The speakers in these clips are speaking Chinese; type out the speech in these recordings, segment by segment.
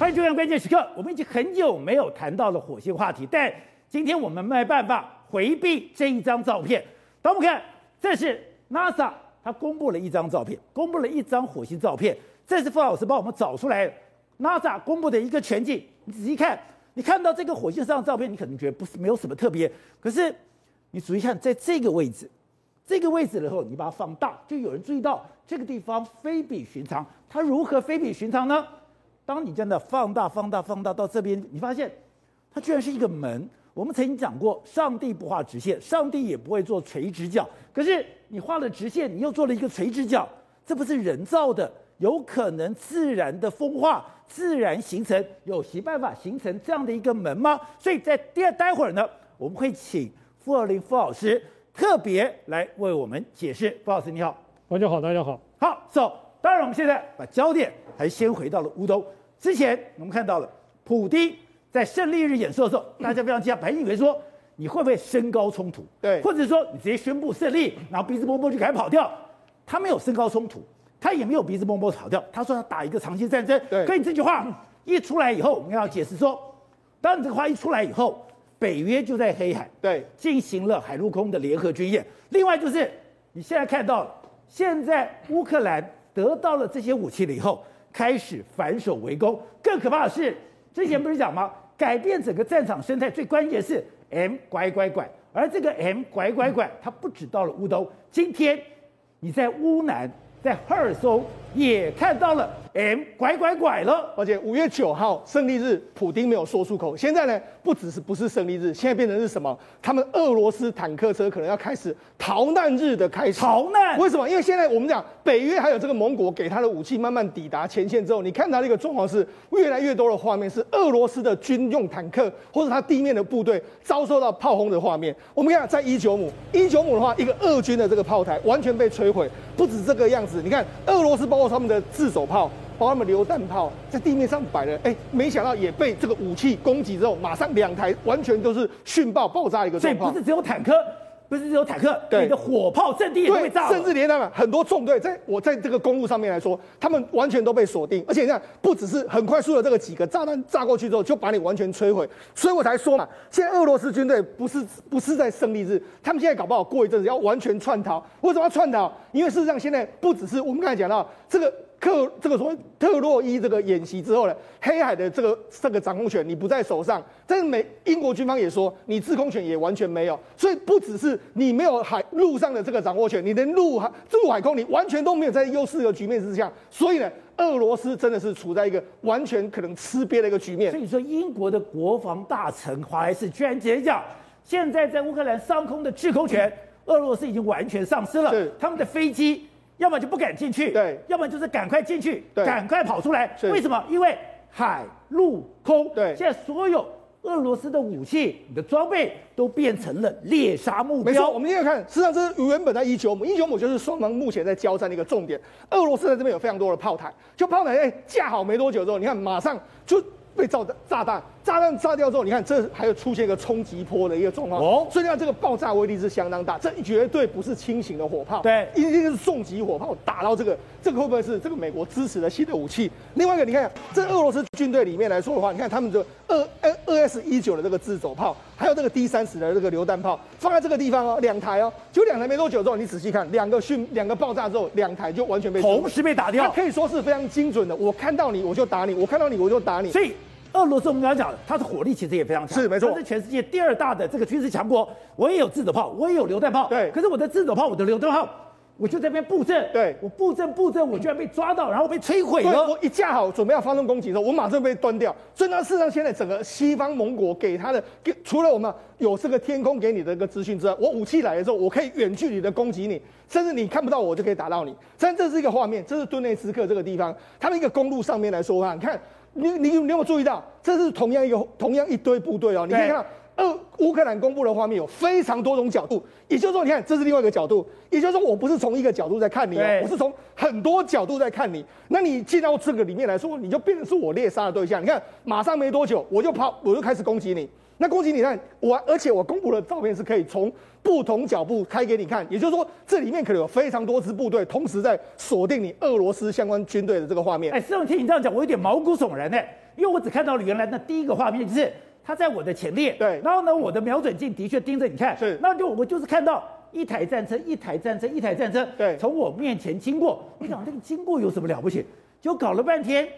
欢迎收看关键时刻。我们已经很久没有谈到了火星话题，但今天我们没办法回避这一张照片。当我们看，这是 NASA，它公布了一张照片，公布了一张火星照片。这是傅老师帮我们找出来 NASA 公布的一个全景。你仔细看，你看到这个火星上的照片，你可能觉得不是没有什么特别。可是你仔细看，在这个位置，这个位置的时候，你把它放大，就有人注意到这个地方非比寻常。它如何非比寻常呢？当你真的放大、放大、放大到这边，你发现它居然是一个门。我们曾经讲过，上帝不画直线，上帝也不会做垂直角。可是你画了直线，你又做了一个垂直角，这不是人造的，有可能自然的风化、自然形成，有其办法形成这样的一个门吗？所以在第二待会儿呢，我们会请傅二林傅老师特别来为我们解释。傅老师你好，大家好，大家好，好，走。当然我们现在把焦点还先回到了乌东。之前我们看到了普丁在胜利日演说的时候，大家非常惊讶，本以为说你会不会升高冲突，对，或者说你直接宣布胜利，然后鼻子摸摸就赶紧跑掉。他没有升高冲突，他也没有鼻子摸摸跑掉。他说要打一个长期战争。对，可你这句话一出来以后，我们要解释说，当你这个话一出来以后，北约就在黑海对进行了海陆空的联合军演。另外就是你现在看到，现在乌克兰得到了这些武器了以后。开始反守围攻，更可怕的是，之前不是讲吗？改变整个战场生态最关键是 M 拐拐拐，而这个 M 拐拐拐，它不止到了乌东，今天你在乌南，在赫尔松也看到了。M 拐拐拐了，而且五月九号胜利日，普丁没有说出口。现在呢，不只是不是胜利日，现在变成是什么？他们俄罗斯坦克车可能要开始逃难日的开始。逃难？为什么？因为现在我们讲北约还有这个盟国给他的武器慢慢抵达前线之后，你看到这个状况是越来越多的画面是俄罗斯的军用坦克或者他地面的部队遭受到炮轰的画面。我们看在伊久姆，伊久姆的话，一个俄军的这个炮台完全被摧毁，不止这个样子。你看俄罗斯包括他们的自走炮。包括他们榴弹炮在地面上摆了，哎，没想到也被这个武器攻击之后，马上两台完全都是殉爆爆炸一个状况。所以不是只有坦克，不是只有坦克，对，你的火炮阵地也会炸。甚至连他们很多纵队，在我在这个公路上面来说，他们完全都被锁定，而且你看，不只是很快速的这个几个炸弹炸过去之后，就把你完全摧毁。所以我才说嘛，现在俄罗斯军队不是不是在胜利日，他们现在搞不好过一阵子要完全窜逃。为什么要窜逃？因为事实上现在不只是我们刚才讲到这个。克这个所谓特洛伊这个演习之后呢，黑海的这个这个掌控权你不在手上，但是美英国军方也说你制空权也完全没有，所以不只是你没有海陆上的这个掌握权，你连陆海陆海空你完全都没有在优势的局面之下，所以呢，俄罗斯真的是处在一个完全可能吃瘪的一个局面。所以说，英国的国防大臣华莱士居然直接讲，现在在乌克兰上空的制空权，俄罗斯已经完全丧失了，他们的飞机。要么就不敢进去，对；要么就是赶快进去，对，赶快跑出来。为什么？因为海陆空，对，现在所有俄罗斯的武器、你的装备都变成了猎杀目标。没错，我们现在看，实际上这是原本在伊久姆，伊久姆就是双方目前在交战的一个重点。俄罗斯在这边有非常多的炮台，就炮台哎架好没多久之后，你看马上就。被炸的炸弹，炸弹炸掉之后，你看这还有出现一个冲击波的一个状况。哦，所以你看这个爆炸威力是相当大，这绝对不是轻型的火炮，对，一定是重级火炮打到这个，这个会不会是这个美国支持的新的武器？另外一个，你看这俄罗斯军队里面来说的话，你看他们的二二二 S 一九的这个自走炮，还有这个 D 三十的这个榴弹炮，放在这个地方哦，两台哦，就两台没多久之后，你仔细看，两个训两个爆炸之后，两台就完全被同时被打掉，它可以说是非常精准的，我看到你我就打你，我看到你我就打你，所以。俄罗斯我们刚刚讲的，它的火力其实也非常强，是没错，它是全世界第二大的这个军事强国。我也有自走炮，我也有榴弹炮，对。可是我的自走炮，我的榴弹炮，我就在这边布阵，对，我布阵布阵，我居然被抓到，然后被摧毁了。我一架好，准备要发动攻击的时候，我马上被端掉。所以呢，事实上现在整个西方盟国给他的，给除了我们有这个天空给你的一个资讯之外，我武器来的时候，我可以远距离的攻击你，甚至你看不到我就可以打到你。但这是一个画面，这是顿内茨克这个地方，它的一个公路上面来说啊，你看。你你你有没有注意到，这是同样一个同样一堆部队哦？你可以看到呃乌克兰公布的画面有非常多种角度，也就是说，你看这是另外一个角度，也就是说，我不是从一个角度在看你，我是从很多角度在看你。那你进到这个里面来说，你就变成是我猎杀的对象。你看，马上没多久，我就跑，我就开始攻击你。那恭喜你看我，而且我公布的照片是可以从不同角度开给你看，也就是说，这里面可能有非常多支部队同时在锁定你俄罗斯相关军队的这个画面。哎，施总，听你这样讲，我有点毛骨悚然呢，因为我只看到了原来那第一个画面，就是他在我的前列，对，然后呢，我的瞄准镜的确盯着你看，是，那就我就是看到一台战车，一台战车，一台战车，对，从我面前经过，我想这个经过有什么了不起？就搞了半天。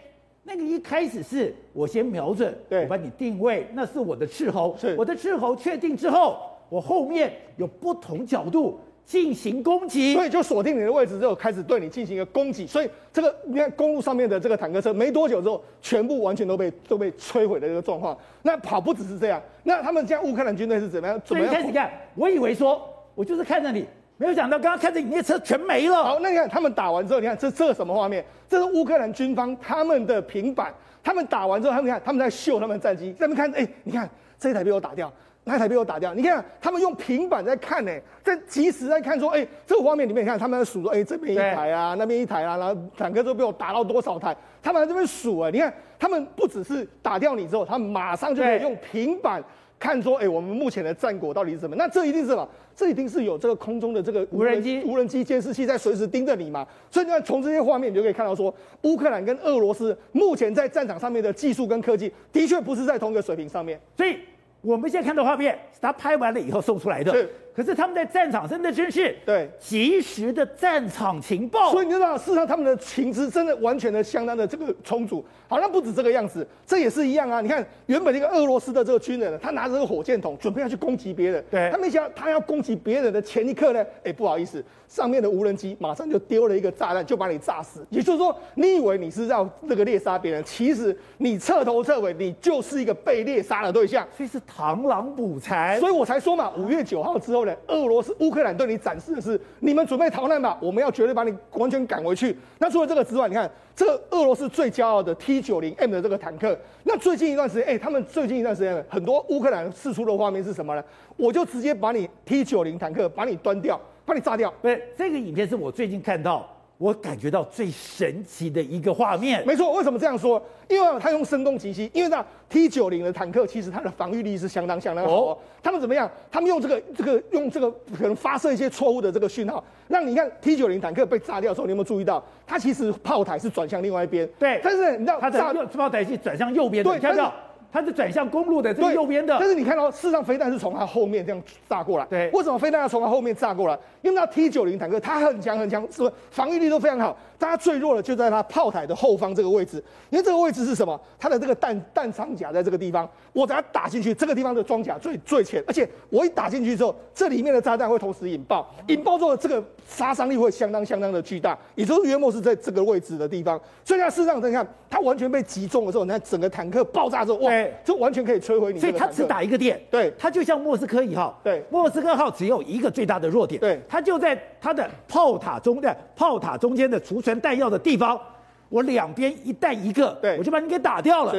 那个一开始是我先瞄准，对，我把你定位，那是我的斥候，是我的斥候确定之后，我后面有不同角度进行攻击，所以就锁定你的位置之后，开始对你进行一个攻击。所以这个你看公路上面的这个坦克车，没多久之后，全部完全都被都被摧毁的这个状况。那跑不只是这样，那他们现在乌克兰军队是怎么样？怎么样？开始看，我以为说我就是看着你。没有想到，刚刚看着你那车全没了。好，那你看他们打完之后，你看这这什么画面？这是乌克兰军方他们的平板。他们打完之后，他们看他们在秀他们的战机，在那边看，哎，你看这一台被我打掉，那台被我打掉。你看他们用平板在看，呢，在即时在看，说，哎，这个画面里面，你看他们在数说，哎，这边一台啊，那边一台啊，然后坦克都被我打到多少台？他们在这边数，啊，你看他们不只是打掉你之后，他们马上就可以用平板。看说，哎、我们目前的战果到底是什么？那这一定是什么？这一定是有这个空中的这个无人机、无人机监视器在随时盯着你嘛。所以你看，从这些画面你就可以看到说，乌克兰跟俄罗斯目前在战场上面的技术跟科技，的确不是在同一个水平上面。所以我们现在看到画面，是他拍完了以后送出来的。是。可是他们在战场真的真是对及时的战场情报，所以你知道，事实上他们的情资真的完全的相当的这个充足。好像不止这个样子，这也是一样啊。你看，原本一个俄罗斯的这个军人，他拿着这个火箭筒准备要去攻击别人，对，他没想到他要攻击别人的前一刻呢，哎，不好意思，上面的无人机马上就丢了一个炸弹，就把你炸死。也就是说，你以为你是要这个猎杀别人，其实你彻头彻尾你就是一个被猎杀的对象，所以是螳螂捕蝉。所以我才说嘛，五月九号之后呢，俄罗斯。乌克兰对你展示的是，你们准备逃难吧，我们要绝对把你完全赶回去。那除了这个之外，你看这个俄罗斯最骄傲的 T 九零 M 的这个坦克，那最近一段时间，哎，他们最近一段时间很多乌克兰试出的画面是什么呢？我就直接把你 T 九零坦克把你端掉，把你炸掉。对，这个影片是我最近看到。我感觉到最神奇的一个画面，没错。为什么这样说？因为他用声东击西。因为那 T 九零的坦克其实它的防御力是相当相当好。哦。他们怎么样？他们用这个这个用这个可能发射一些错误的这个讯号，让你看 T 九零坦克被炸掉的时候，你有没有注意到？它其实炮台是转向另外一边。对。但是你知道，它的炮台是转向右边的。对，你看到。它是转向公路的这个右边的，但是你看到，事实上飞弹是从它后面这样炸过来。对，为什么飞弹要从它后面炸过来？因为那 T 九零坦克它很强很强，是不是防御力都非常好？但它最弱的就在它炮台的后方这个位置，因为这个位置是什么？它的这个弹弹仓甲在这个地方，我等下打进去，这个地方的装甲最最浅，而且我一打进去之后，这里面的炸弹会同时引爆，引爆之后这个杀伤力会相当相当的巨大，也就是约莫是在这个位置的地方。所以它事实上你看，它完全被击中的时候，你看整个坦克爆炸之后，哇，这完全可以。摧毁你，所以它只打一个点，对，它就像莫斯科一号，对，莫斯科号只有一个最大的弱点，对，它就在它的炮塔中的炮塔中间的储存弹药的地方，我两边一弹一个，对，我就把你给打掉了。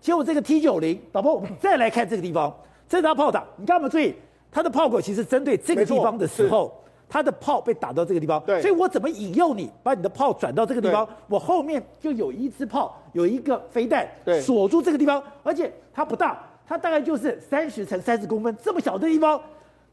结果这个 T 九零，老婆，我们再来看这个地方，这是它炮塔，你看有没有注意，它的炮口其实针对这个地方的时候。他的炮被打到这个地方，对，所以我怎么引诱你把你的炮转到这个地方？我后面就有一支炮，有一个飞弹，对，锁住这个地方，而且它不大，它大概就是三十乘三十公分这么小的地方。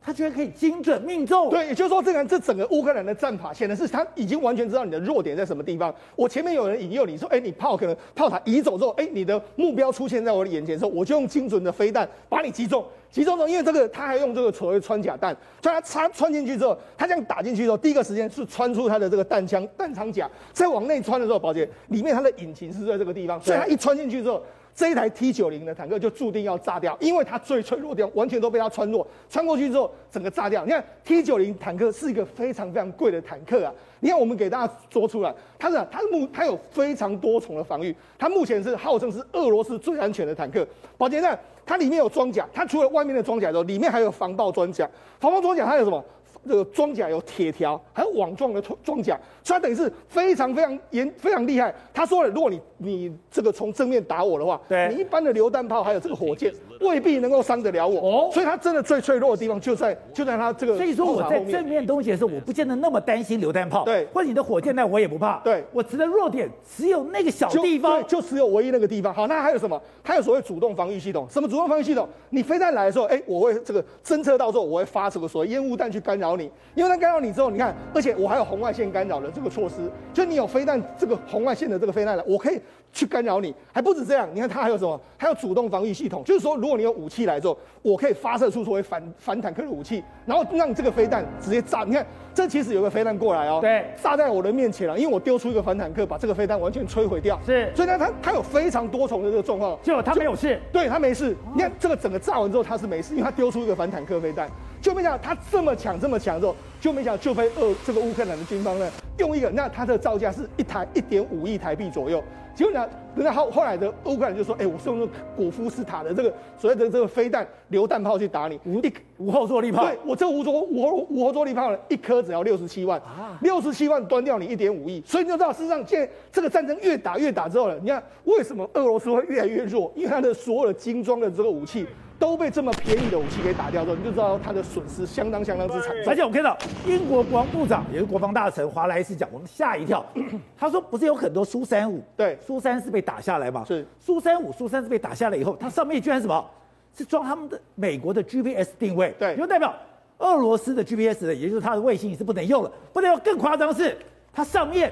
他居然可以精准命中，对，也就是说，这个这整个乌克兰的战法显然是他已经完全知道你的弱点在什么地方。我前面有人引诱你说，哎，你炮可能炮塔移走之后，哎，你的目标出现在我的眼前的时候，我就用精准的飞弹把你击中，击中之后，因为这个他还用这个所谓穿甲弹，就他插穿进去之后，他这样打进去之后，第一个时间是穿出他的这个弹枪弹仓甲，再往内穿的时候，宝杰里面它的引擎是在这个地方，所以他一穿进去之后。这一台 T 九零的坦克就注定要炸掉，因为它最脆弱的地方完全都被它穿过，穿过去之后整个炸掉。你看 T 九零坦克是一个非常非常贵的坦克啊！你看我们给大家说出来，它是它目它有非常多重的防御，它目前是号称是俄罗斯最安全的坦克。宝杰，那它里面有装甲，它除了外面的装甲之后，里面还有防爆装甲。防爆装甲它有什么？这个装甲有铁条，还有网状的装甲，所以它等于是非常非常严非常厉害。他说了，如果你你这个从正面打我的话，对你一般的榴弹炮还有这个火箭未必能够伤得了我。哦，所以它真的最脆弱的地方就在就在它这个。所以说我在正面东西的时候，我不见得那么担心榴弹炮，对，或者你的火箭弹我也不怕，对，我只的弱点只有那个小地方，就，就只有唯一那个地方。好，那还有什么？还有所谓主动防御系统。什么主动防御系统？你飞弹来的时候，哎，我会这个侦测到之后，我会发这个所谓烟雾弹去干扰你。因为它干扰你之后，你看，而且我还有红外线干扰的这个措施，就你有飞弹这个红外线的这个飞弹来，我可以去干扰你。还不止这样，你看它还有什么？还有主动防御系统，就是说，如果你有武器来之后，我可以发射出所谓反反坦克的武器，然后让这个飞弹直接炸。你看，这其实有个飞弹过来哦，对，炸在我的面前了，因为我丢出一个反坦克，把这个飞弹完全摧毁掉。是，所以呢，它它有非常多重的这个状况，就它没有事，对，它没事。你看这个整个炸完之后，它是没事，因为它丢出一个反坦克飞弹。就没想到他这么强这么强之后，就没想到就被俄这个乌克兰的军方呢用一个，那他的造价是一台一点五亿台币左右。结果呢，人家后后来的乌克兰就说，哎、欸，我是用那个果夫斯塔的这个所谓的这个飞弹榴弹炮去打你，无敌无后坐力炮。对，我这个无座无无后坐力炮呢，一颗只要六十七万，六十七万端掉你一点五亿。所以你就知道，事实上现在这个战争越打越打之后呢，你看为什么俄罗斯会越来越弱？因为它的所有的精装的这个武器。都被这么便宜的武器给打掉之后，你就知道他的损失相当相当之惨。而且我看到英国国防部长也是国防大臣华莱士讲，我们吓一跳。他说不是有很多苏三五？对，苏三四被打下来吗？是苏三五、苏三四被打下来以后，它上面居然什么？是装他们的美国的 GPS 定位。对，就代表俄罗斯的 GPS 呢，也就是它的卫星是不能用了。不能用，更夸张是它上面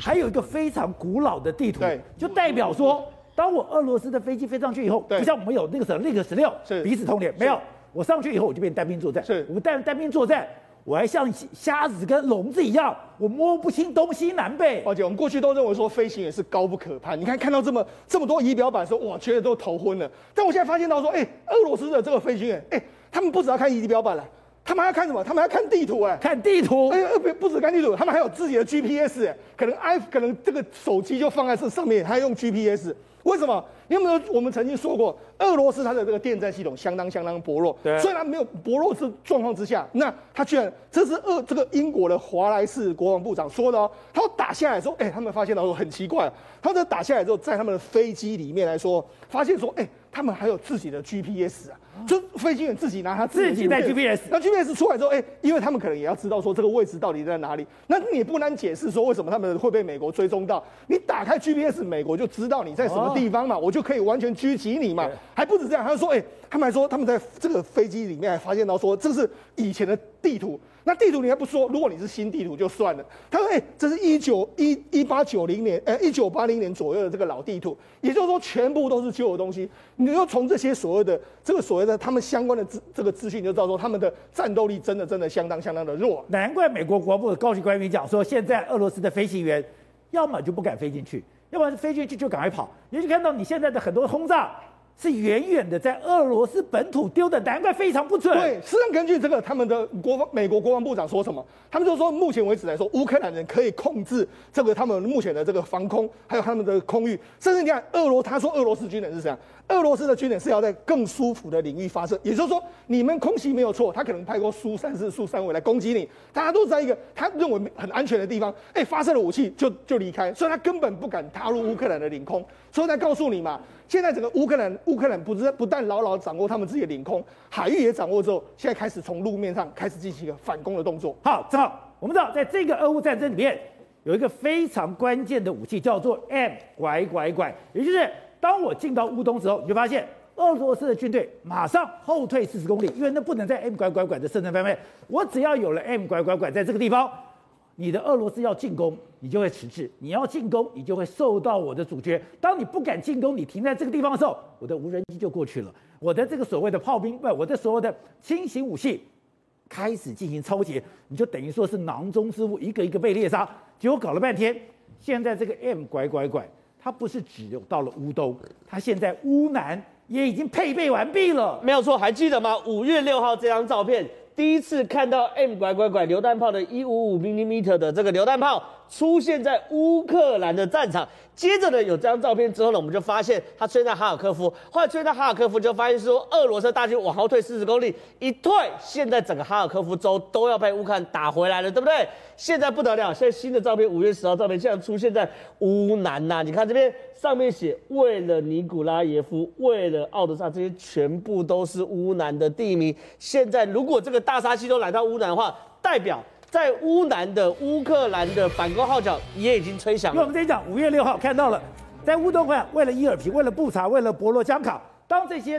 还有一个非常古老的地图，对，就代表说。当我俄罗斯的飞机飞上去以后，不像我们有那个时候那个十六彼此通联，没有，我上去以后我就变单兵作战。是，我们单单兵作战，我还像瞎子跟聋子一样，我摸不清东西南北。而且我们过去都认为说飞行员是高不可攀，你看看到这么这么多仪表板的时候哇，觉得都头昏了。但我现在发现到说，哎，俄罗斯的这个飞行员，哎，他们不只要看仪表板了，他们还要看什么？他们还要看地图，哎，看地图。哎，不不止看地图，他们还有自己的 GPS，哎，可能 i 可能这个手机就放在这上面，还用 GPS。为什么？因为我们曾经说过，俄罗斯它的这个电站系统相当相当薄弱。对。虽然没有薄弱之状况之下，那它居然这是俄这个英国的华莱士国防部长说的哦。他说打下来说，哎，他们发现到说很奇怪，他这打下来之后，在他们的飞机里面来说，发现说，哎，他们还有自己的 GPS 啊。就飞行员自己拿他自己带 GPS，那 GPS 出来之后，哎、欸，因为他们可能也要知道说这个位置到底在哪里，那你也不难解释说为什么他们会被美国追踪到。你打开 GPS，美国就知道你在什么地方嘛，我就可以完全狙击你嘛。还不止这样，他就说，哎、欸，他们还说他们在这个飞机里面还发现到说这是以前的地图。那地图你还不说，如果你是新地图就算了。他说：“哎、这是一九一一八九零年，呃，一九八零年左右的这个老地图，也就是说全部都是旧的东西。你就从这些所谓的这个所谓的他们相关的资这个资讯，就知道说他们的战斗力真的真的相当相当的弱。难怪美国国防部的高级官员讲说，现在俄罗斯的飞行员要么就不敢飞进去，要么是飞进去就赶快跑。你就看到你现在的很多轰炸。”是远远的在俄罗斯本土丢的，难怪非常不准。对，实际上根据这个他们的国防，美国国防部长说什么？他们就说，目前为止来说，乌克兰人可以控制这个他们目前的这个防空，还有他们的空域。甚至你看，俄罗他说俄罗斯军人是这样，俄罗斯的军人是要在更舒服的领域发射，也就是说，你们空袭没有错，他可能派过苏三四、苏三五来攻击你，大家都在一个他认为很安全的地方，哎，发射了武器就就离开，所以他根本不敢踏入乌克兰的领空。所以再告诉你嘛。现在整个乌克兰，乌克兰不是不但牢牢掌握他们自己的领空，海域也掌握之后，现在开始从路面上开始进行一个反攻的动作。好，正好我们知道，在这个俄乌战争里面，有一个非常关键的武器叫做 M 拐拐拐，也就是当我进到乌东之后，你就发现俄罗斯的军队马上后退四十公里，因为那不能在 M 拐拐拐的射程范围。我只要有了 M 拐拐拐在这个地方。你的俄罗斯要进攻，你就会迟滞；你要进攻，你就会受到我的阻绝。当你不敢进攻，你停在这个地方的时候，我的无人机就过去了。我的这个所谓的炮兵，不，我的所谓的轻型武器开始进行抄截，你就等于说是囊中之物，一个一个被猎杀。结果搞了半天，现在这个 M 拐拐拐，它不是只有到了乌东，它现在乌南也已经配备完毕了。没有错，还记得吗？五月六号这张照片。第一次看到 M 拐拐拐榴弹炮的一五五 mini meter 的这个榴弹炮出现在乌克兰的战场。接着呢，有这张照片之后呢，我们就发现他出现在哈尔科夫。后来出现在哈尔科夫，就发现说俄罗斯大军往后退四十公里，一退，现在整个哈尔科夫州都要被乌克兰打回来了，对不对？现在不得了，现在新的照片，五月十号照片，现在出现在乌南呐、你看这边上面写，为了尼古拉耶夫，为了奥德萨，这些全部都是乌南的地名。现在如果这个大杀器都来到乌南的话，代表。在乌南的乌克兰的反攻号角也已经吹响了。因为我们这一讲五月六号看到了，在乌东块，为了伊尔皮，为了布查，为了博罗江卡，当这些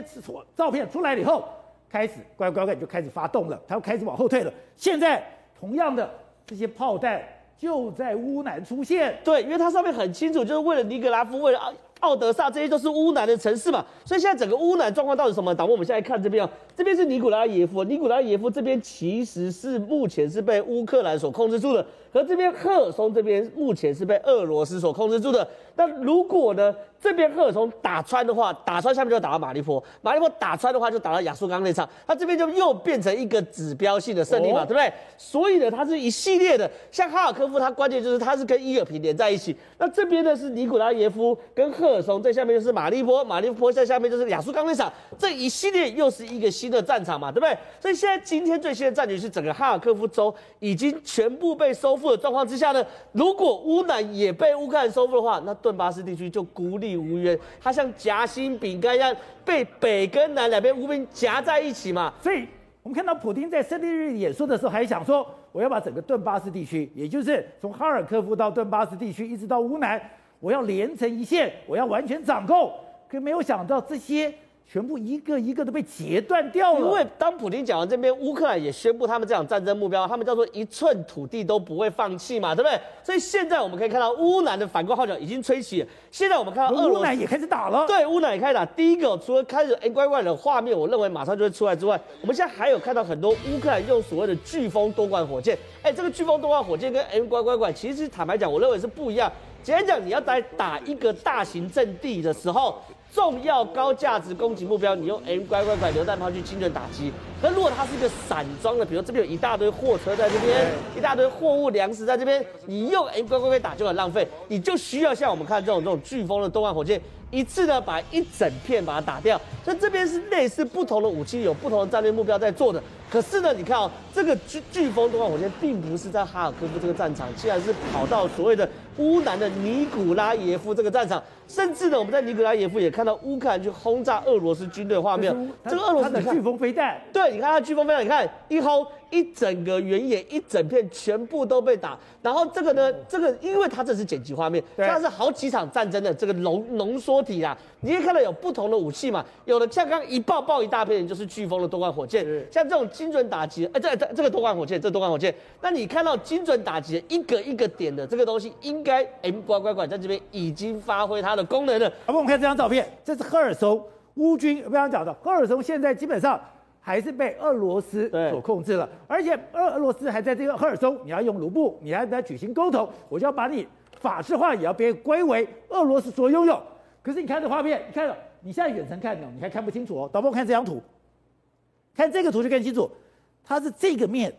照片出来了以后，开始乖乖乖就开始发动了，他们开始往后退了。现在同样的这些炮弹就在乌南出现。对，因为它上面很清楚，就是为了尼格拉夫，为了奥德萨，这些都是乌南的城市嘛。所以现在整个乌南状况到底什么？导播，我们现在看这边啊。这边是尼古拉耶夫，尼古拉耶夫这边其实是目前是被乌克兰所控制住的，和这边赫尔松这边目前是被俄罗斯所控制住的。那如果呢，这边赫尔松打穿的话，打穿下面就打到马利坡，马利坡打穿的话就打到亚速钢那场，那这边就又变成一个指标性的胜利嘛，哦、对不对？所以呢，它是一系列的，像哈尔科夫，它关键就是它是跟伊尔平连在一起。那这边呢是尼古拉耶夫跟赫尔松，在下面就是马利坡，马利坡在下面就是亚速钢那场，这一系列又是一个。新的战场嘛，对不对？所以现在今天最新的战局是整个哈尔科夫州已经全部被收复的状况之下呢，如果乌南也被乌克兰收复的话，那顿巴斯地区就孤立无援，它像夹心饼干一样被北跟南两边无兵夹在一起嘛。所以我们看到普丁在胜利日演说的时候还想说，我要把整个顿巴斯地区，也就是从哈尔科夫到顿巴斯地区一直到乌南，我要连成一线，我要完全掌控。可没有想到这些。全部一个一个都被截断掉了。因为当普京讲完这边，乌克兰也宣布他们这场战争目标，他们叫做一寸土地都不会放弃嘛，对不对？所以现在我们可以看到乌南的反攻号角已经吹起了。现在我们看到乌南也开始打了。对，乌南也开始打。第一个除了开始哎乖乖的画面，我认为马上就会出来之外，我们现在还有看到很多乌克兰用所谓的飓风多管火箭。哎，这个飓风多管火箭跟 M 乖乖拐其实坦白讲，我认为是不一样。简单讲，你要在打一个大型阵地的时候。重要高价值攻击目标，你用 M 乖乖拐榴弹炮去精准打击。可如果它是一个散装的，比如这边有一大堆货车在这边，一大堆货物粮食在这边，你用 M 乖乖拐打就很浪费。你就需要像我们看这种这种飓风的多管火箭，一次呢把一整片把它打掉。所以这边是类似不同的武器，有不同的战略目标在做的。可是呢，你看哦，这个飓飓风多管火箭并不是在哈尔科夫这个战场，竟然是跑到所谓的乌南的尼古拉耶夫这个战场。甚至呢，我们在尼格拉耶夫也看到乌克兰去轰炸俄罗斯军队画面。这个俄罗斯的飓风飞弹，对，你看它飓风飞弹，你看一轰一整个原野一整片全部都被打。然后这个呢，这个因为它这是剪辑画面，它是好几场战争的这个浓浓缩体啊。你可以看到有不同的武器嘛，有的像刚刚一爆爆一大片，就是飓风的多管火箭，像这种精准打击，哎，这这这个多管火箭，这多管火箭。那你看到精准打击一个一个点的这个东西，应该 M 乖乖乖在这边已经发挥它的功能了。好，我们看这张照片，这是赫尔松乌军，我刚刚讲的，赫尔松现在基本上还是被俄罗斯所控制了，而且俄俄罗斯还在这个赫尔松，你要用卢布，你还在举行沟通，我就要把你法制化，也要被归为俄罗斯所拥有。可是你看这画面，你看到你现在远程看呢，你还看不清楚哦。导播看这张图，看这个图就更清楚，它是这个面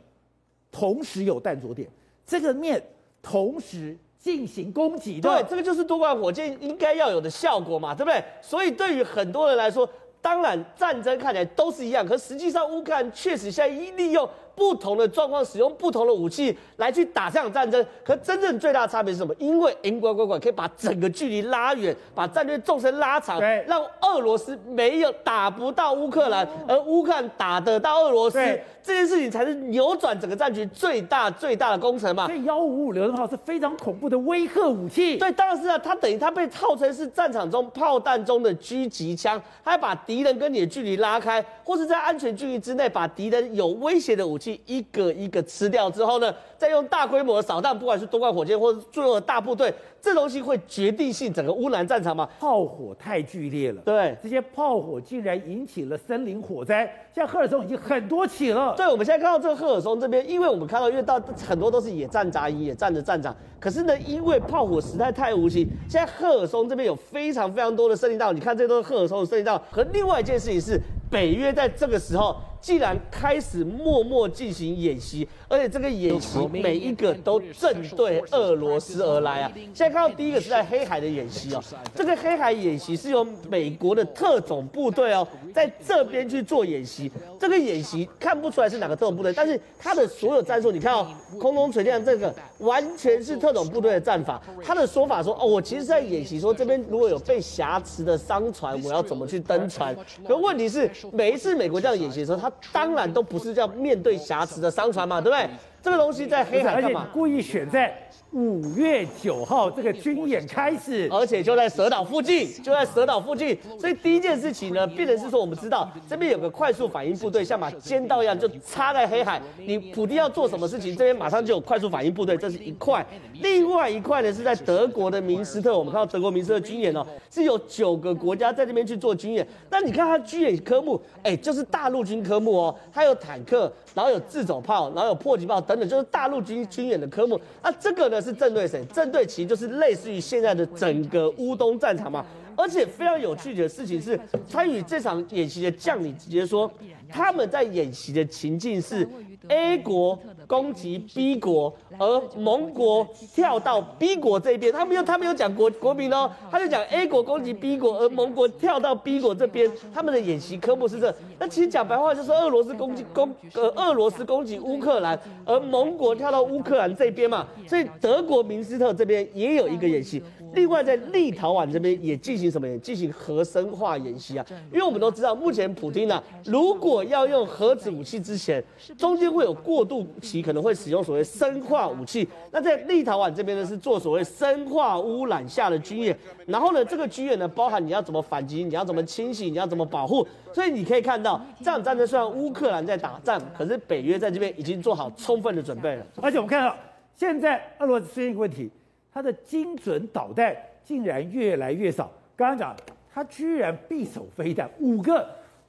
同时有弹着点，这个面同时进行攻击的。对，这个就是多管火箭应该要有的效果嘛，对不对？所以对于很多人来说，当然战争看起来都是一样，可实际上乌克兰确实现在一利用。不同的状况，使用不同的武器来去打这场战争，可真正最大的差别是什么？因为 M 乖乖拐可以把整个距离拉远，把战略纵深拉长，让俄罗斯没有打不到乌克兰，而乌克兰打得到俄罗斯，这件事情才是扭转整个战局最大最大的工程嘛。所以幺五五榴弹炮是非常恐怖的威吓武器。对，当然是啊，它等于它被套成是战场中炮弹中的狙击枪，它要把敌人跟你的距离拉开，或是在安全距离之内把敌人有威胁的武器。一个一个吃掉之后呢，再用大规模的扫荡，不管是多管火箭或者最后的大部队，这东西会决定性整个乌兰战场吗？炮火太剧烈了，对，这些炮火竟然引起了森林火灾，像赫尔松已经很多起了。对，我们现在看到这个赫尔松这边，因为我们看到，因为到很多都是野战杂营、野战的战场，可是呢，因为炮火实在太无情，现在赫尔松这边有非常非常多的森林道，你看这都是赫尔松的森林道。和另外一件事情是，北约在这个时候。既然开始默默进行演习，而且这个演习每一个都正对俄罗斯而来啊！现在看到第一个是在黑海的演习哦，这个黑海演习是由美国的特种部队哦，在这边去做演习。这个演习看不出来是哪个特种部队，但是它的所有战术，你看哦，空中垂电这个完全是特种部队的战法。他的说法说哦，我其实是在演习，说这边如果有被挟持的商船，我要怎么去登船？可问题是，每一次美国这样演习的时候，他当然都不是叫面对瑕疵的商船嘛，对不对？这个东西在黑海干嘛？故意选在。五月九号，这个军演开始，而且就在蛇岛附近，就在蛇岛附近。所以第一件事情呢，变成是说，我们知道这边有个快速反应部队，像把尖刀一样，就插在黑海。你普丁要做什么事情，这边马上就有快速反应部队，这是一块。另外一块呢，是在德国的明斯特，我们看到德国明斯特军演哦，是有九个国家在这边去做军演。那你看它军演科目，哎，就是大陆军科目哦，还有坦克，然后有自走炮，然后有迫击炮等等，就是大陆军军演的科目。那这个呢？是正对谁？针对其实就是类似于现在的整个乌东战场嘛。而且非常有趣的事情是，参与这场演习的将领直接说，他们在演习的情境是 A 国攻击 B 国，而盟国跳到 B 国这边。他没有，他没有讲国国民哦，他就讲 A 国攻击 B 国，而盟国跳到 B 国这边。他们的演习科目是这。那其实讲白话就是俄罗斯攻击攻呃俄罗斯攻击乌克兰，而盟国跳到乌克兰这边嘛。所以德国明斯特这边也有一个演习。另外，在立陶宛这边也进行什么？也进行核生化演习啊！因为我们都知道，目前普京呢、啊，如果要用核子武器之前，中间会有过渡期，可能会使用所谓生化武器。那在立陶宛这边呢，是做所谓生化污染下的军演。然后呢，这个军演呢，包含你要怎么反击，你要怎么清洗，你要怎么保护。所以你可以看到，这场战争虽然乌克兰在打仗，可是北约在这边已经做好充分的准备了。而且我们看到，现在俄罗斯出现一个问题。它的精准导弹竟然越来越少。刚刚讲，它居然匕首飞弹五个，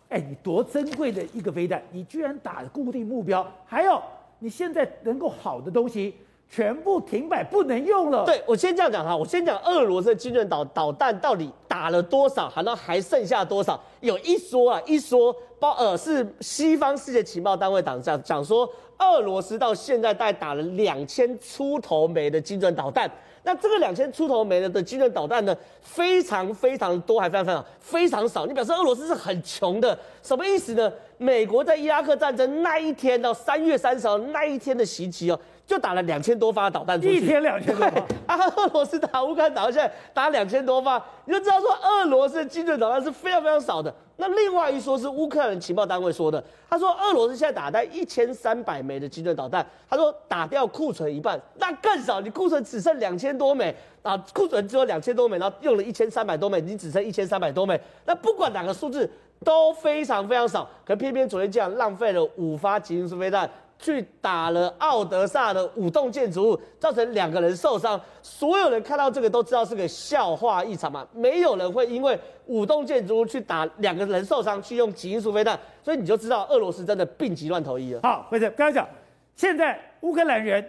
哎，你多珍贵的一个飞弹，你居然打固定目标。还有，你现在能够好的东西全部停摆，不能用了。对，我先这样讲哈，我先讲俄罗斯的精准导导弹到底打了多少，还能还剩下多少？有一说啊，一说包呃是西方世界情报单位讲讲讲说，俄罗斯到现在大概打了两千出头枚的精准导弹。那这个两千出头枚的的精准导弹呢，非常非常多，还非常非常非常少。你表示俄罗斯是很穷的，什么意思呢？美国在伊拉克战争那一天到三月三十号那一天的袭击哦。就打了两千多发导弹出去，一天两千多发啊！俄罗斯打乌克兰打到现在打两千多发，你就知道说俄罗斯的精准导弹是非常非常少的。那另外一说是乌克兰情报单位说的，他说俄罗斯现在打掉一千三百枚的精准导弹，他说打掉库存一半，那更少，你库存只剩两千多枚啊，库存只有两千多枚，然后用了一千三百多枚，你只剩一千三百多枚，那不管哪个数字都非常非常少，可偏偏昨天这样浪费了五发极音速飞弹。去打了奥德萨的五栋建筑物，造成两个人受伤。所有人看到这个都知道是个笑话一场嘛，没有人会因为五栋建筑物去打两个人受伤，去用基因速飞弹。所以你就知道俄罗斯真的病急乱投医了。好，辉正刚才讲，现在乌克兰人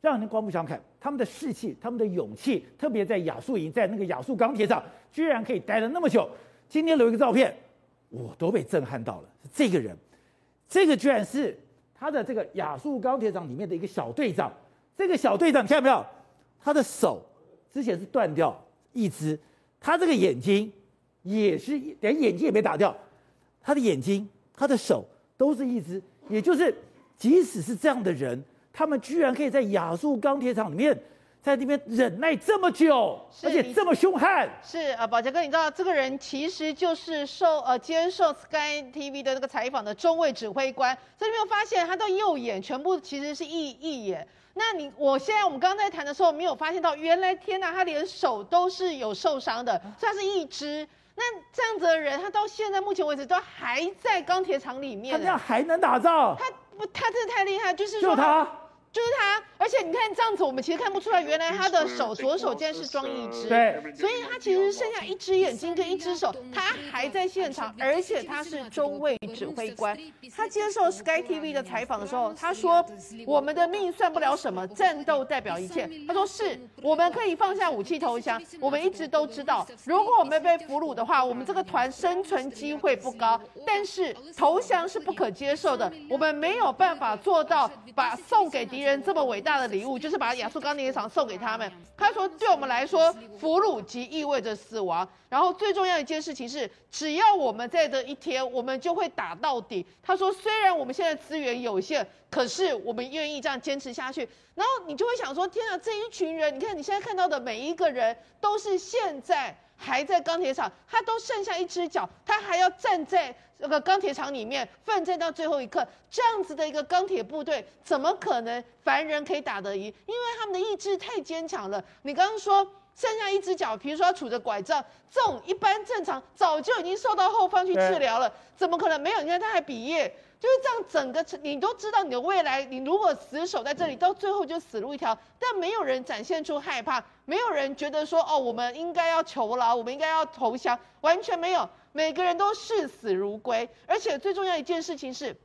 让人刮目相看，他们的士气、他们的勇气，特别在亚速营，在那个亚速钢铁厂，居然可以待了那么久。今天留一个照片，我都被震撼到了。这个人，这个居然是。他的这个亚速钢铁厂里面的一个小队长，这个小队长看到没有？他的手之前是断掉一只，他这个眼睛也是连眼睛也没打掉，他的眼睛、他的手都是一只，也就是即使是这样的人，他们居然可以在亚速钢铁厂里面。在那边忍耐这么久，而且这么凶悍。是啊，宝杰哥，你知道这个人其实就是受呃接受 Sky TV 的那个采访的中尉指挥官。所以你没有发现他的右眼全部其实是义义眼？那你我现在我们刚刚在谈的时候没有发现到，原来天呐，他连手都是有受伤的，所以他是一只。那这样子的人，他到现在目前为止都还在钢铁厂里面，他这样还能打仗？他不，他真的太厉害，就是说就他。就是他，而且你看这样子，我们其实看不出来，原来他的手左手竟然是装一只，对，所以他其实剩下一只眼睛跟一只手，他还在现场，而且他是中尉指挥官。他接受 Sky TV 的采访的时候，他说：“我们的命算不了什么，战斗代表一切。”他说：“是，我们可以放下武器投降。我们一直都知道，如果我们被俘虏的话，我们这个团生存机会不高。但是投降是不可接受的，我们没有办法做到把送给敌人这么伟大。”的礼物就是把亚速钢铁厂送给他们。他说，对我们来说，俘虏即意味着死亡。然后最重要一件事情是，只要我们在这一天，我们就会打到底。他说，虽然我们现在资源有限，可是我们愿意这样坚持下去。然后你就会想说，天啊，这一群人，你看你现在看到的每一个人，都是现在。还在钢铁厂，他都剩下一只脚，他还要站在这个钢铁厂里面奋战到最后一刻。这样子的一个钢铁部队，怎么可能凡人可以打得赢？因为他们的意志太坚强了。你刚刚说剩下一只脚，比如说他杵着拐杖，这种一般正常早就已经送到后方去治疗了，怎么可能没有？你看他还比耶。就是这样，整个你都知道你的未来，你如果死守在这里，到最后就死路一条。但没有人展现出害怕，没有人觉得说哦，我们应该要求饶，我们应该要投降，完全没有，每个人都视死如归。而且最重要一件事情是，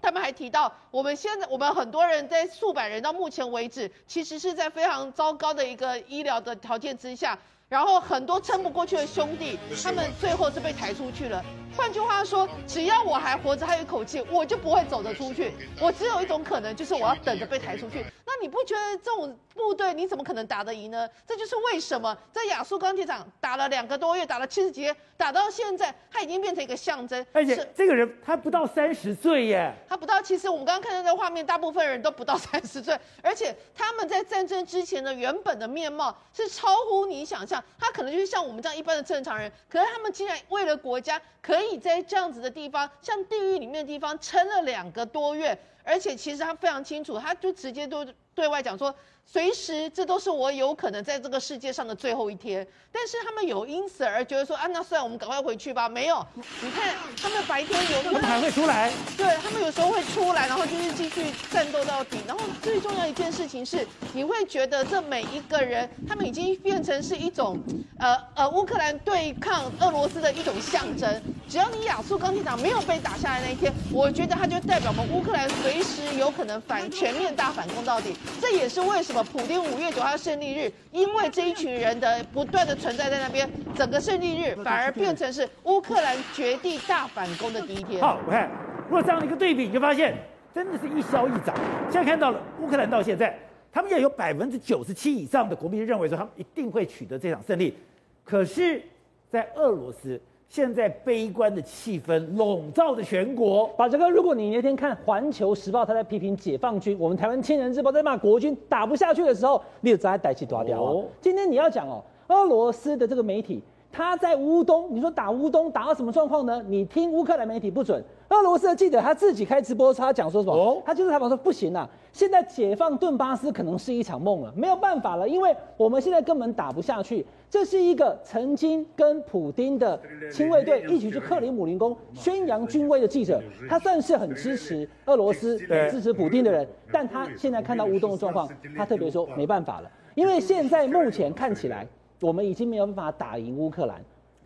他们还提到，我们现在我们很多人在数百人到目前为止，其实是在非常糟糕的一个医疗的条件之下。然后很多撑不过去的兄弟，他们最后是被抬出去了。换句话说，只要我还活着，还有一口气，我就不会走得出去。我只有一种可能，就是我要等着被抬出去。那你不觉得这种部队你怎么可能打得赢呢？这就是为什么在亚速钢铁厂打了两个多月，打了七十几天，打到现在，他已经变成一个象征。而且这个人他不到三十岁耶，他不到。其实我们刚刚看到的画面，大部分人都不到三十岁，而且他们在战争之前的原本的面貌是超乎你想象。他可能就是像我们这样一般的正常人，可是他们竟然为了国家，可以在这样子的地方，像地狱里面的地方撑了两个多月，而且其实他非常清楚，他就直接都对外讲说。随时，这都是我有可能在这个世界上的最后一天。但是他们有因此而觉得说，啊，那算了，我们赶快回去吧。没有，你看他们白天有，他们还会出来。对，他们有时候会出来，然后就是继续战斗到底。然后最重要一件事情是，你会觉得这每一个人，他们已经变成是一种，呃呃，乌克兰对抗俄罗斯的一种象征。只要你亚速钢铁厂没有被打下来那一天，我觉得它就代表我们乌克兰随时有可能反全面大反攻到底。这也是为什么。普丁五月九号胜利日，因为这一群人的不断的存在在那边，整个胜利日反而变成是乌克兰绝地大反攻的第一天。好，我看如果这样的一个对比，你就发现真的是一消一长。现在看到了乌克兰到现在，他们也有百分之九十七以上的国民认为说他们一定会取得这场胜利，可是，在俄罗斯。现在悲观的气氛笼罩着全国。宝杰哥，如果你那天看《环球时报》，他在批评解放军，我们台湾《千人日报》在骂国军打不下去的时候，你有在带起大雕哦。今天你要讲哦，俄罗斯的这个媒体。他在乌东，你说打乌东打到什么状况呢？你听乌克兰媒体不准，俄罗斯的记者他自己开直播，他讲说什么？哦、他就是采访说不行啊，现在解放顿巴斯可能是一场梦了，没有办法了，因为我们现在根本打不下去。这是一个曾经跟普丁的亲卫队一起去克里姆林宫宣扬军威的记者，他算是很支持俄罗斯、支持普丁的人，但他现在看到乌东的状况，他特别说没办法了，因为现在目前看起来。我们已经没有办法打赢乌克兰，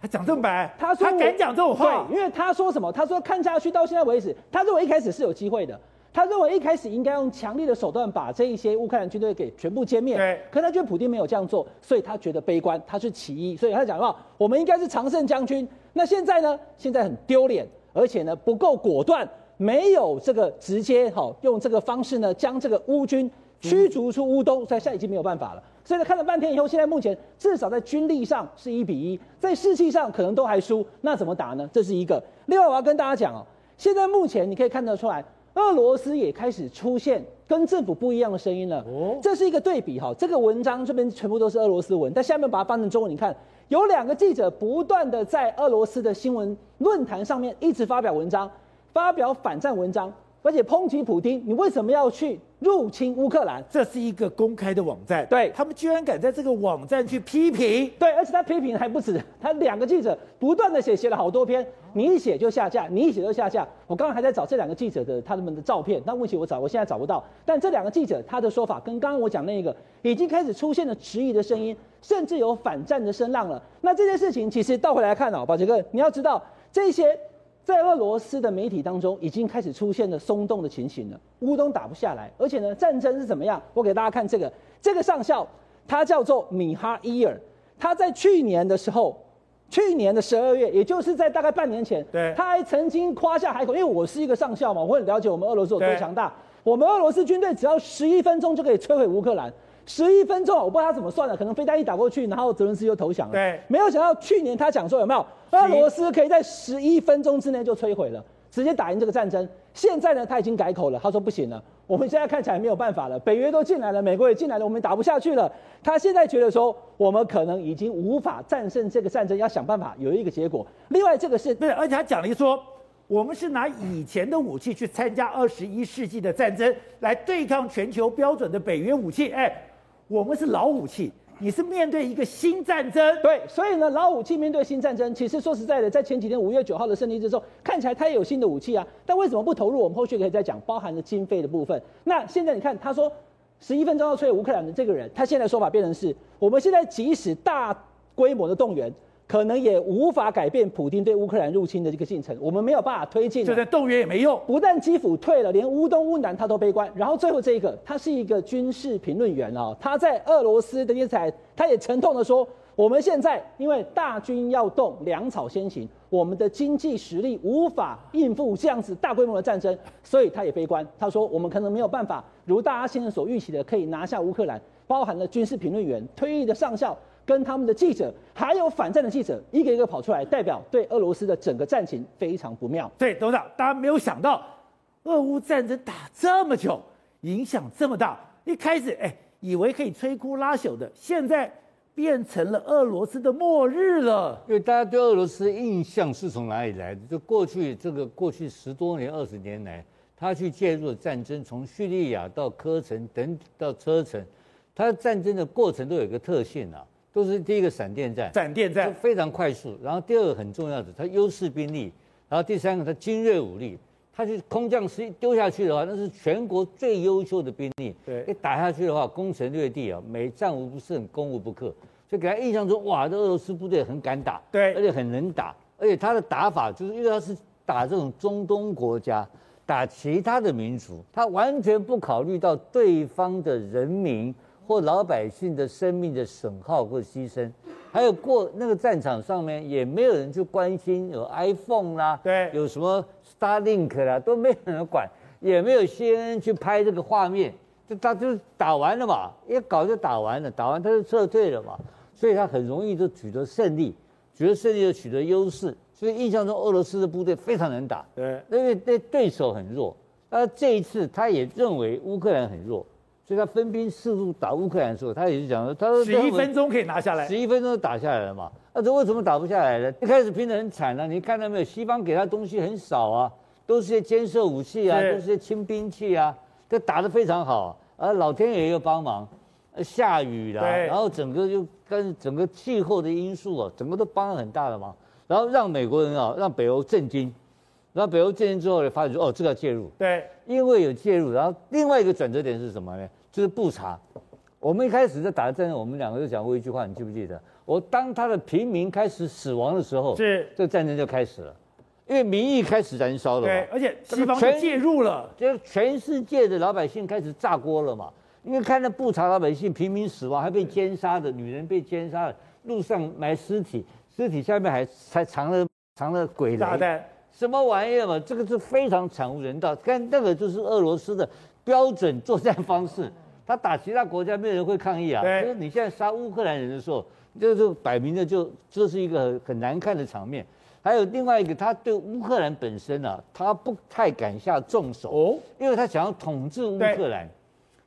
他讲这么白，他说他敢讲这种话，对，因为他说什么？他说看下去到现在为止，他认为一开始是有机会的，他认为一开始应该用强力的手段把这一些乌克兰军队给全部歼灭。对，可他觉得普丁没有这样做，所以他觉得悲观，他是其一，所以他讲的话，我们应该是常胜将军。那现在呢？现在很丢脸，而且呢不够果断，没有这个直接好用这个方式呢将这个乌军驱逐出乌东，所以现在已经没有办法了。所以呢，看了半天以后，现在目前至少在军力上是一比一，在士气上可能都还输，那怎么打呢？这是一个。另外，我要跟大家讲哦，现在目前你可以看得出来，俄罗斯也开始出现跟政府不一样的声音了。哦，这是一个对比哈。这个文章这边全部都是俄罗斯文，但下面把它翻成中文，你看有两个记者不断的在俄罗斯的新闻论坛上面一直发表文章，发表反战文章。而且抨击普京，你为什么要去入侵乌克兰？这是一个公开的网站，对他们居然敢在这个网站去批评，对，而且他批评还不止，他两个记者不断的写，写了好多篇，你一写就下架，你一写就下架。我刚刚还在找这两个记者的他们的照片，但问题我找，我现在找不到。但这两个记者他的说法跟刚刚我讲那个已经开始出现了质疑的声音，甚至有反战的声浪了。那这件事情其实倒回来看哦，宝杰哥，你要知道这些。在俄罗斯的媒体当中，已经开始出现了松动的情形了。乌东打不下来，而且呢，战争是怎么样？我给大家看这个，这个上校他叫做米哈伊尔，他在去年的时候，去年的十二月，也就是在大概半年前，对，他还曾经夸下海口，因为我是一个上校嘛，我很了解我们俄罗斯有多强大。我们俄罗斯军队只要十一分钟就可以摧毁乌克兰。十一分钟，我不知道他怎么算的，可能飞弹一打过去，然后泽伦斯基就投降了。对，没有想到去年他讲说有没有，俄罗斯可以在十一分钟之内就摧毁了，直接打赢这个战争。现在呢，他已经改口了，他说不行了，我们现在看起来没有办法了，北约都进来了，美国也进来了，我们打不下去了。他现在觉得说，我们可能已经无法战胜这个战争，要想办法有一个结果。另外，这个是对，而且他讲了一说，我们是拿以前的武器去参加二十一世纪的战争，来对抗全球标准的北约武器，哎。我们是老武器，你是面对一个新战争，对，所以呢，老武器面对新战争，其实说实在的，在前几天五月九号的胜利之后，看起来他也有新的武器啊，但为什么不投入？我们后续可以再讲，包含了经费的部分。那现在你看，他说十一分钟要摧毁乌克兰的这个人，他现在说法变成是，我们现在即使大规模的动员。可能也无法改变普京对乌克兰入侵的这个进程，我们没有办法推进，就算动员也没用。不但基辅退了，连乌东乌南他都悲观。然后最后这一个，他是一个军事评论员哦，他在俄罗斯的电视台，他也沉痛的说，我们现在因为大军要动，粮草先行，我们的经济实力无法应付这样子大规模的战争，所以他也悲观。他说，我们可能没有办法如大家现在所预期的，可以拿下乌克兰，包含了军事评论员、退役的上校。跟他们的记者，还有反战的记者，一个一个跑出来，代表对俄罗斯的整个战情非常不妙。对，董事长，大家没有想到，俄乌战争打这么久，影响这么大。一开始，哎，以为可以摧枯拉朽的，现在变成了俄罗斯的末日了。因为大家对俄罗斯印象是从哪里来的？就过去这个过去十多年、二十年来，他去介入的战争，从叙利亚到科城等到车臣，他战争的过程都有一个特性啊。都是第一个闪电战，闪电战非常快速。然后第二个很重要的，它优势兵力。然后第三个，它精锐武力。它是空降师丢下去的话，那是全国最优秀的兵力。对，一打下去的话，攻城略地啊，每战无不胜，攻无不克。所以给他印象中，哇，这俄罗斯部队很敢打，对，而且很能打。而且他的打法就是因为他是打这种中东国家，打其他的民族，他完全不考虑到对方的人民。或老百姓的生命的损耗或牺牲，还有过那个战场上面也没有人去关心有 iPhone 啦，对，有什么 Starlink 啦，都没有人管，也没有 CNN 去拍这个画面，就他就打完了嘛，一搞就打完了，打完他就撤退了嘛，所以他很容易就取得胜利，取得胜利就取得优势，所以印象中俄罗斯的部队非常能打，对，因为那对手很弱，那这一次他也认为乌克兰很弱。所以他分兵四路打乌克兰的时候，他也是讲说，他说十一分钟可以拿下来，十一分钟就打下来了嘛。那这为什么打不下来呢？一开始拼得很惨啊，你看到没有？西方给他东西很少啊，都是些尖射武器啊，都是些轻兵器啊，这打得非常好。啊老天爷又帮忙，下雨了，然后整个就跟整个气候的因素啊，整个都帮了很大的忙，然后让美国人啊，让北欧震惊。然后北欧建军之后呢，发现说哦，这个要介入。对，因为有介入，然后另外一个转折点是什么呢？就是布查。我们一开始在打战争，我们两个就讲过一句话，你记不记得？我当他的平民开始死亡的时候，是这个战争就开始了，因为民意开始燃烧了嘛。对，而且西方就介入了，就全世界的老百姓开始炸锅了嘛。因为看到布查老百姓平民死亡，还被奸杀的女人被奸杀的，路上埋尸体，尸体下面还还藏了藏了鬼雷。什么玩意儿嘛？这个是非常惨无人道。看那个就是俄罗斯的标准作战方式。他打其他国家，没有人会抗议啊。就是你现在杀乌克兰人的时候，就就摆明的就这是一个很很难看的场面。还有另外一个，他对乌克兰本身啊，他不太敢下重手哦，因为他想要统治乌克兰，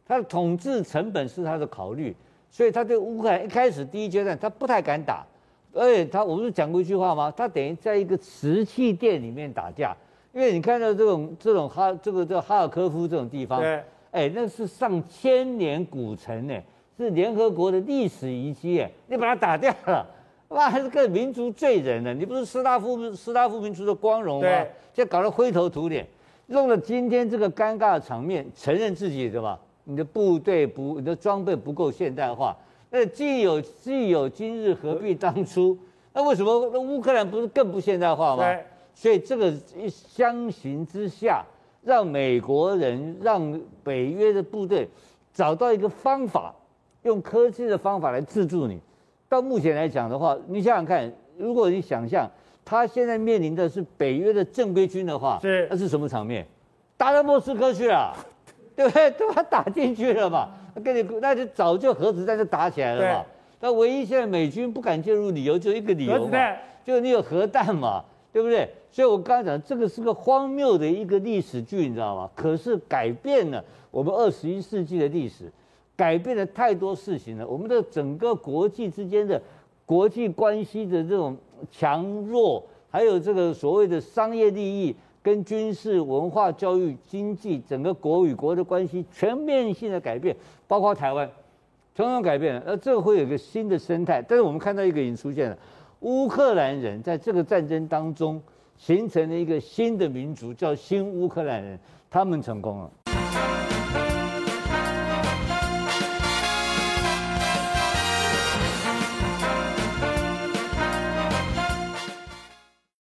他的统治成本是他的考虑，所以他对乌克兰一开始第一阶段他不太敢打。而且他，我不是讲过一句话吗？他等于在一个瓷器店里面打架，因因为你看到这种这种哈这个叫哈尔科夫这种地方，对，哎，那是上千年古城呢，是联合国的历史遗迹哎，你把它打掉了，哇，还是个民族罪人呢？你不是斯拉夫斯拉夫民族的光荣吗？对，就搞得灰头土脸，弄了今天这个尴尬的场面，承认自己对吧？你的部队不，你的装备不够现代化。那既有既有今日，何必当初？那为什么那乌克兰不是更不现代化吗？对。所以这个一相形之下，让美国人让北约的部队找到一个方法，用科技的方法来制住你。到目前来讲的话，你想想看，如果你想象他现在面临的是北约的正规军的话，是那是什么场面？打到莫斯科去了，对不对？都把他打进去了嘛？跟你那就早就核子弹就打起来了嘛。那唯一现在美军不敢介入理由就一个理由嘛，就是你有核弹嘛。对不对？所以我刚才讲，这个是个荒谬的一个历史剧，你知道吗？可是改变了我们二十一世纪的历史，改变了太多事情了。我们的整个国际之间的国际关系的这种强弱，还有这个所谓的商业利益、跟军事、文化、教育、经济，整个国与国的关系全面性的改变，包括台湾，统统改变了。那这个会有一个新的生态。但是我们看到一个已经出现了。乌克兰人在这个战争当中形成了一个新的民族，叫新乌克兰人，他们成功了。